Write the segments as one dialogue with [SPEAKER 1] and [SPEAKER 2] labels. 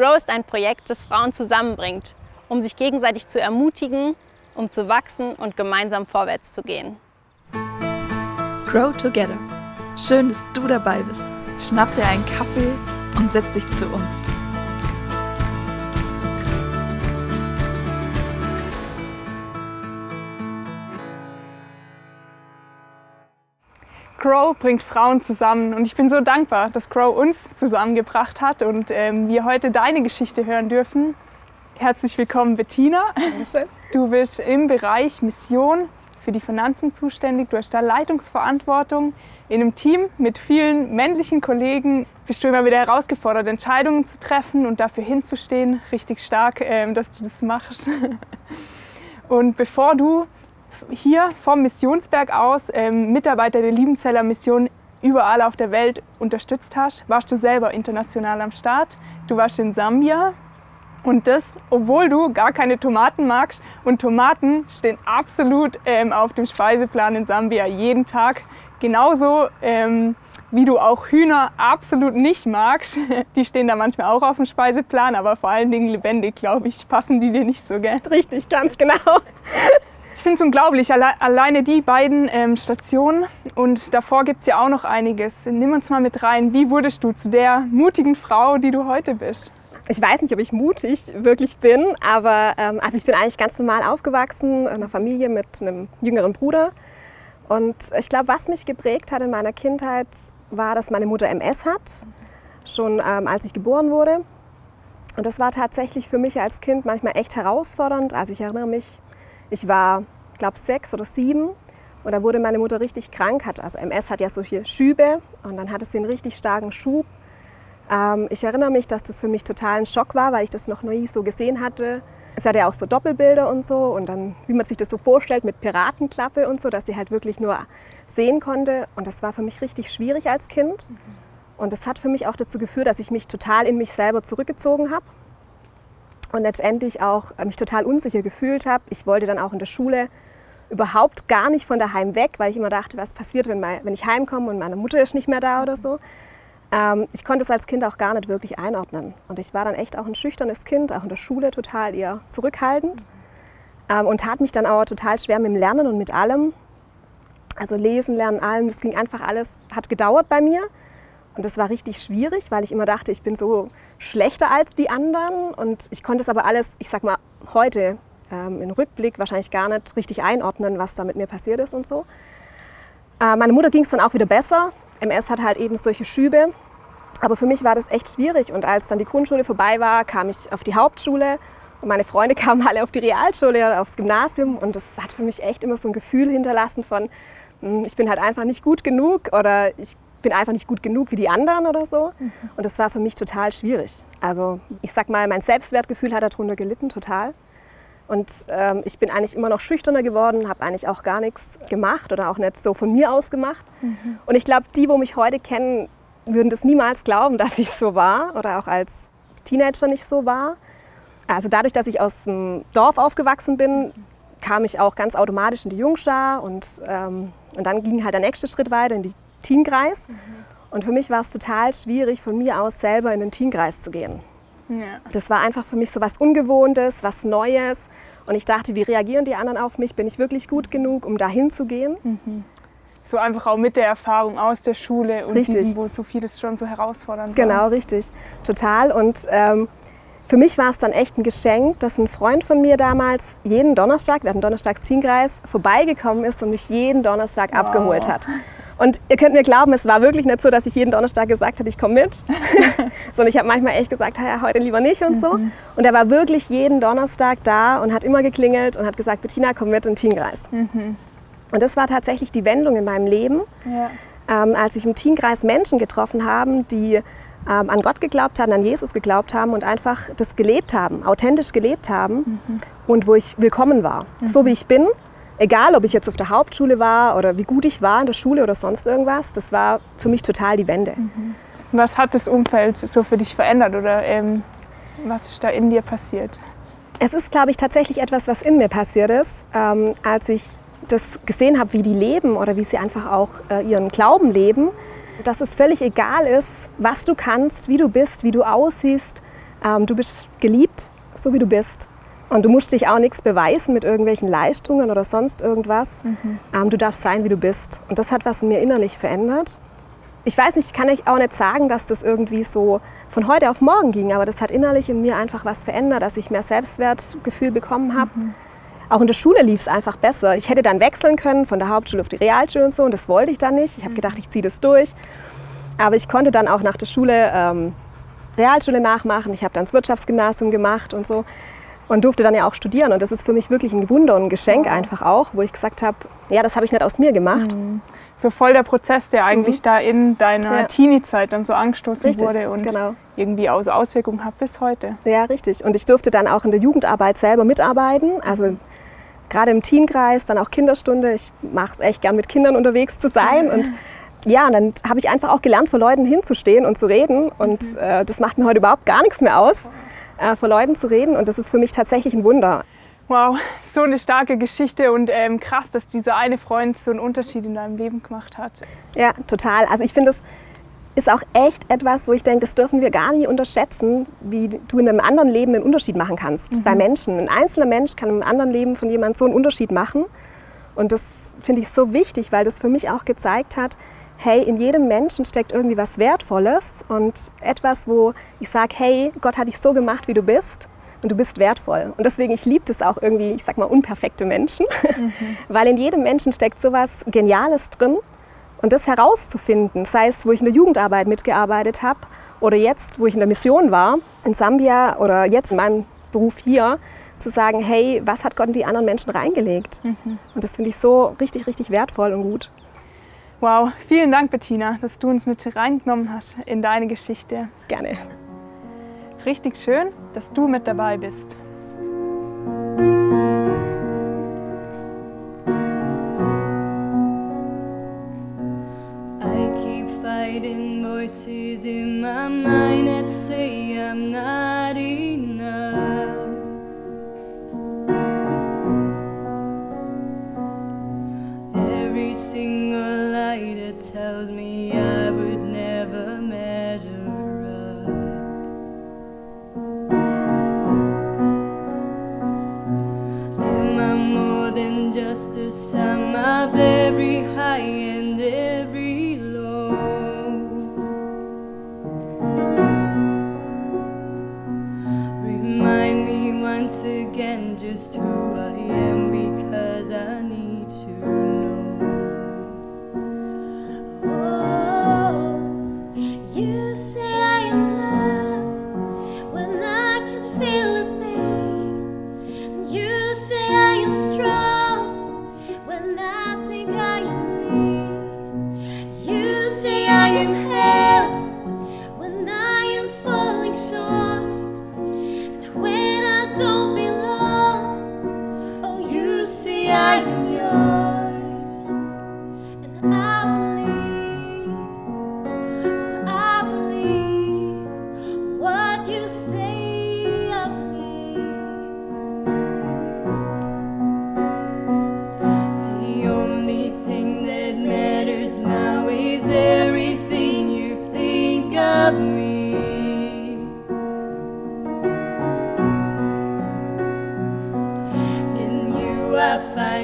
[SPEAKER 1] Grow ist ein Projekt, das Frauen zusammenbringt, um sich gegenseitig zu ermutigen, um zu wachsen und gemeinsam vorwärts zu gehen.
[SPEAKER 2] Grow Together. Schön, dass du dabei bist. Schnapp dir einen Kaffee und setz dich zu uns.
[SPEAKER 3] Grow bringt Frauen zusammen und ich bin so dankbar, dass Grow uns zusammengebracht hat und ähm, wir heute deine Geschichte hören dürfen. Herzlich willkommen, Bettina.
[SPEAKER 4] Dankeschön.
[SPEAKER 3] Du bist im Bereich Mission für die Finanzen zuständig. Du hast da Leitungsverantwortung. In einem Team mit vielen männlichen Kollegen bist du immer wieder herausgefordert, Entscheidungen zu treffen und dafür hinzustehen. Richtig stark, ähm, dass du das machst. Und bevor du hier vom Missionsberg aus ähm, Mitarbeiter der Liebenzeller Mission überall auf der Welt unterstützt hast, warst du selber international am Start. Du warst in Sambia und das, obwohl du gar keine Tomaten magst. Und Tomaten stehen absolut ähm, auf dem Speiseplan in Sambia jeden Tag. Genauso ähm, wie du auch Hühner absolut nicht magst. Die stehen da manchmal auch auf dem Speiseplan, aber vor allen Dingen lebendig, glaube ich, passen die dir nicht so gern.
[SPEAKER 4] Richtig, ganz genau.
[SPEAKER 3] Ich finde es unglaublich, alle, alleine die beiden ähm, Stationen und davor gibt es ja auch noch einiges. Nimm uns mal mit rein. Wie wurdest du zu der mutigen Frau, die du heute bist?
[SPEAKER 4] Ich weiß nicht, ob ich mutig wirklich bin, aber ähm, also ich bin eigentlich ganz normal aufgewachsen in einer Familie mit einem jüngeren Bruder. Und ich glaube, was mich geprägt hat in meiner Kindheit, war, dass meine Mutter MS hat, schon ähm, als ich geboren wurde. Und das war tatsächlich für mich als Kind manchmal echt herausfordernd. Also ich erinnere mich, ich war, glaube sechs oder sieben und da wurde meine Mutter richtig krank. Hat, also MS hat ja solche Schübe und dann hatte sie einen richtig starken Schub. Ähm, ich erinnere mich, dass das für mich total ein Schock war, weil ich das noch nie so gesehen hatte. Es hatte ja auch so Doppelbilder und so und dann, wie man sich das so vorstellt, mit Piratenklappe und so, dass sie halt wirklich nur sehen konnte. Und das war für mich richtig schwierig als Kind. Und das hat für mich auch dazu geführt, dass ich mich total in mich selber zurückgezogen habe und letztendlich auch mich total unsicher gefühlt habe. Ich wollte dann auch in der Schule überhaupt gar nicht von daheim weg, weil ich immer dachte, was passiert, wenn, mein, wenn ich heimkomme und meine Mutter ist nicht mehr da oder so. Ähm, ich konnte es als Kind auch gar nicht wirklich einordnen. Und ich war dann echt auch ein schüchternes Kind, auch in der Schule total eher zurückhaltend ähm, und tat mich dann auch total schwer mit dem Lernen und mit allem. Also lesen, lernen, allem, das ging einfach alles, hat gedauert bei mir. Und das war richtig schwierig, weil ich immer dachte, ich bin so schlechter als die anderen. Und ich konnte es aber alles, ich sag mal, heute ähm, im Rückblick wahrscheinlich gar nicht richtig einordnen, was da mit mir passiert ist und so. Äh, meine Mutter ging es dann auch wieder besser. MS hat halt eben solche Schübe. Aber für mich war das echt schwierig. Und als dann die Grundschule vorbei war, kam ich auf die Hauptschule. Und meine Freunde kamen alle auf die Realschule oder aufs Gymnasium. Und das hat für mich echt immer so ein Gefühl hinterlassen von, hm, ich bin halt einfach nicht gut genug oder ich bin einfach nicht gut genug wie die anderen oder so. Mhm. Und das war für mich total schwierig. Also ich sag mal, mein Selbstwertgefühl hat darunter gelitten, total. Und ähm, ich bin eigentlich immer noch schüchterner geworden, habe eigentlich auch gar nichts gemacht oder auch nicht so von mir aus gemacht. Mhm. Und ich glaube, die, wo mich heute kennen, würden das niemals glauben, dass ich so war oder auch als Teenager nicht so war. Also dadurch, dass ich aus dem Dorf aufgewachsen bin, kam ich auch ganz automatisch in die Jungschar und, ähm, und dann ging halt der nächste Schritt weiter in die Teenkreis. Mhm. Und für mich war es total schwierig, von mir aus selber in den Teenkreis zu gehen. Ja. Das war einfach für mich so was Ungewohntes, was Neues. Und ich dachte, wie reagieren die anderen auf mich? Bin ich wirklich gut genug, um dahin zu gehen?
[SPEAKER 3] Mhm. So einfach auch mit der Erfahrung aus der Schule und richtig. diesem, wo so vieles schon so herausfordernd
[SPEAKER 4] war. Genau, richtig. Total. Und ähm, für mich war es dann echt ein Geschenk, dass ein Freund von mir damals jeden Donnerstag, wir hatten Donnerstags Teenkreis, vorbeigekommen ist und mich jeden Donnerstag wow. abgeholt hat. Und ihr könnt mir glauben, es war wirklich nicht so, dass ich jeden Donnerstag gesagt habe, ich komme mit. Sondern ich habe manchmal echt gesagt, ja, heute lieber nicht und so. Mhm. Und er war wirklich jeden Donnerstag da und hat immer geklingelt und hat gesagt, Bettina, komm mit in den Teenkreis. Mhm. Und das war tatsächlich die Wendung in meinem Leben, ja. ähm, als ich im Teenkreis Menschen getroffen habe, die ähm, an Gott geglaubt haben, an Jesus geglaubt haben und einfach das gelebt haben, authentisch gelebt haben mhm. und wo ich willkommen war, mhm. so wie ich bin egal ob ich jetzt auf der Hauptschule war oder wie gut ich war in der Schule oder sonst irgendwas, das war für mich total die Wende. Mhm.
[SPEAKER 3] Was hat das Umfeld so für dich verändert oder ähm, was ist da in dir passiert?
[SPEAKER 4] Es ist, glaube ich, tatsächlich etwas, was in mir passiert ist, ähm, als ich das gesehen habe, wie die leben oder wie sie einfach auch äh, ihren Glauben leben, dass es völlig egal ist, was du kannst, wie du bist, wie du aussiehst, Ähm, du bist geliebt, so wie du bist. Und du musst dich auch nichts beweisen mit irgendwelchen Leistungen oder sonst irgendwas. Ähm, du darfst sein, wie du bist. Und das hat was in mir innerlich verändert. Ich weiß nicht, ich kann auch nicht sagen, dass das irgendwie so von heute auf morgen ging, aber das hat innerlich in mir einfach was verändert, dass ich mehr Selbstwertgefühl bekommen habe. Auch in der Schule lief es einfach besser. Ich hätte dann wechseln können von der Hauptschule auf die Realschule und so und das wollte ich dann nicht. Ich habe gedacht, ich ziehe das durch. Aber ich konnte dann auch nach der Schule ähm, Realschule nachmachen. Ich habe dann das Wirtschaftsgymnasium gemacht und so und durfte dann ja auch studieren. Und das ist für mich wirklich ein Wunder und ein Geschenk einfach auch, wo ich gesagt habe, ja, das habe ich nicht aus mir gemacht.
[SPEAKER 3] So voll der Prozess, der eigentlich da in deiner
[SPEAKER 4] Mhm. Ja.
[SPEAKER 3] Teenie-Zeit dann so angestoßen
[SPEAKER 4] Richtig,
[SPEAKER 3] wurde und
[SPEAKER 4] genau.
[SPEAKER 3] irgendwie auch so Auswirkungen hat bis heute.
[SPEAKER 4] Ja, richtig. Und ich durfte dann auch in der Jugendarbeit selber mitarbeiten. Also gerade im Teenkreis, dann auch Kinderstunde. Ich mache es echt gern mit Kindern unterwegs zu sein. Und ja, und dann habe ich einfach auch gelernt, vor Leuten hinzustehen und zu reden. Und äh, das macht mir heute überhaupt gar nichts mehr aus, äh, vor Leuten zu reden. Und das ist für mich tatsächlich ein Wunder.
[SPEAKER 3] Wow, so eine starke Geschichte und ähm, krass, dass dieser eine Freund so einen Unterschied in deinem Leben gemacht hat.
[SPEAKER 4] Ja, total. Also ich finde, das ist auch echt etwas, wo ich denke, das dürfen wir gar nie unterschätzen, wie du in einem anderen Leben einen Unterschied machen kannst. Bei Menschen. Ein einzelner Mensch kann im anderen Leben von jemandem so einen Unterschied machen. Und das finde ich so wichtig, weil das für mich auch gezeigt hat, hey, in jedem Menschen steckt irgendwie was Wertvolles und etwas, wo ich sage, hey, Gott hat dich so gemacht, wie du bist und du bist wertvoll. Und deswegen, ich liebe es auch irgendwie, ich sag mal, unperfekte Menschen, weil in jedem Menschen steckt so was Geniales drin und das herauszufinden, sei es, wo ich in der Jugendarbeit mitgearbeitet habe oder jetzt, wo ich in der Mission war, in Sambia oder jetzt in meinem Beruf hier, zu sagen, hey, was hat Gott in die anderen Menschen reingelegt? Und das finde ich so richtig, richtig wertvoll und gut.
[SPEAKER 3] Wow, vielen Dank, Bettina, dass du uns mit reingenommen hast in deine Geschichte.
[SPEAKER 4] Gerne.
[SPEAKER 3] Richtig schön, dass du mit dabei bist.
[SPEAKER 5] I keep fighting voices in my mind that say I'm not enough. so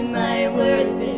[SPEAKER 5] my worth,